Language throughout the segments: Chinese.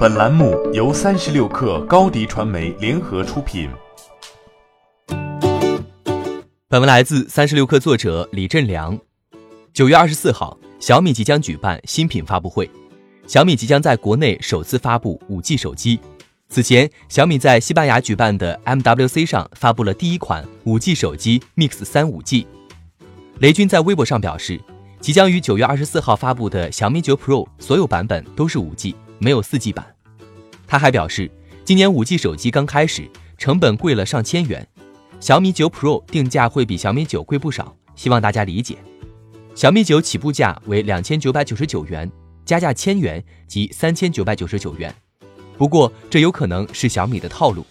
本栏目由三十六氪高低传媒联合出品。本文来自三十六氪作者李振良。九月二十四号，小米即将举办新品发布会。小米即将在国内首次发布五 G 手机。此前，小米在西班牙举办的 MWC 上发布了第一款五 G 手机 Mix 三五 G。雷军在微博上表示。即将于九月二十四号发布的小米九 Pro 所有版本都是五 G，没有四 G 版。他还表示，今年五 G 手机刚开始，成本贵了上千元，小米九 Pro 定价会比小米九贵不少，希望大家理解。小米九起步价为两千九百九十九元，加价千元即三千九百九十九元。不过这有可能是小米的套路，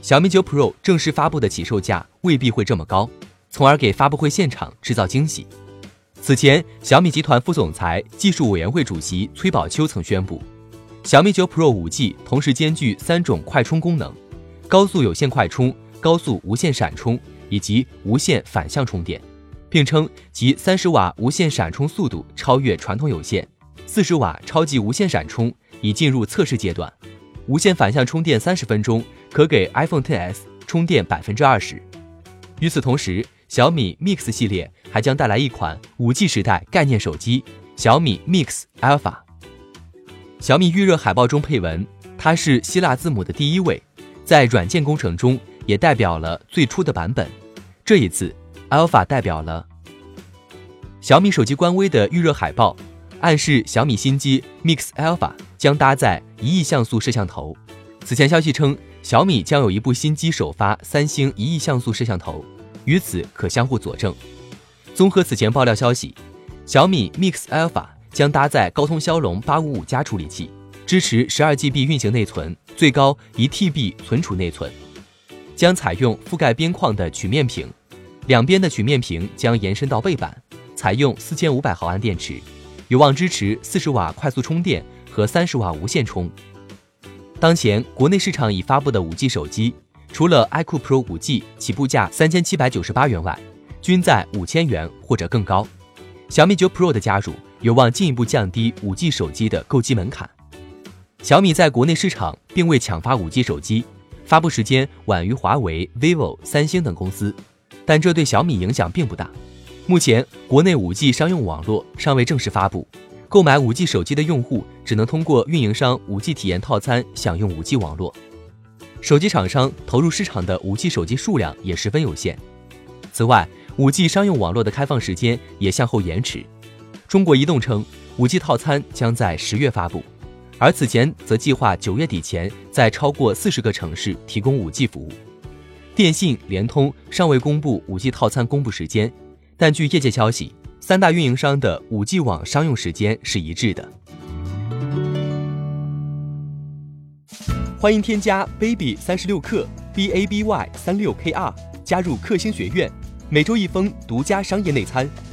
小米九 Pro 正式发布的起售价未必会这么高，从而给发布会现场制造惊喜。此前，小米集团副总裁、技术委员会主席崔宝秋曾宣布，小米九 Pro 5G 同时兼具三种快充功能：高速有线快充、高速无线闪充以及无线反向充电，并称其三十瓦无线闪充速度超越传统有线，四十瓦超级无线闪充已进入测试阶段，无线反向充电三十分钟可给 iPhone XS 充电百分之二十。与此同时，小米 Mix 系列还将带来一款 5G 时代概念手机——小米 Mix Alpha。小米预热海报中配文，它是希腊字母的第一位，在软件工程中也代表了最初的版本。这一次，Alpha 代表了小米手机官微的预热海报，暗示小米新机 Mix Alpha 将搭载一亿像素摄像头。此前消息称，小米将有一部新机首发三星一亿像素摄像头。与此可相互佐证。综合此前爆料消息，小米 Mix Alpha 将搭载高通骁龙八五五加处理器，支持十二 GB 运行内存，最高一 TB 存储内存，将采用覆盖边框的曲面屏，两边的曲面屏将延伸到背板，采用四千五百毫安电池，有望支持四十瓦快速充电和三十瓦无线充。当前国内市场已发布的五 G 手机。除了 iQOO Pro 5G 起步价三千七百九十八元外，均在五千元或者更高。小米九 Pro 的加入有望进一步降低 5G 手机的购机门槛。小米在国内市场并未抢发 5G 手机，发布时间晚于华为、vivo、三星等公司，但这对小米影响并不大。目前国内 5G 商用网络尚未正式发布，购买 5G 手机的用户只能通过运营商 5G 体验套餐享用 5G 网络。手机厂商投入市场的 5G 手机数量也十分有限。此外，5G 商用网络的开放时间也向后延迟。中国移动称，5G 套餐将在十月发布，而此前则计划九月底前在超过四十个城市提供 5G 服务。电信、联通尚未公布 5G 套餐公布时间，但据业界消息，三大运营商的 5G 网商用时间是一致的。欢迎添加 baby 三十六克 b a b y 三六 k r 加入克星学院，每周一封独家商业内参，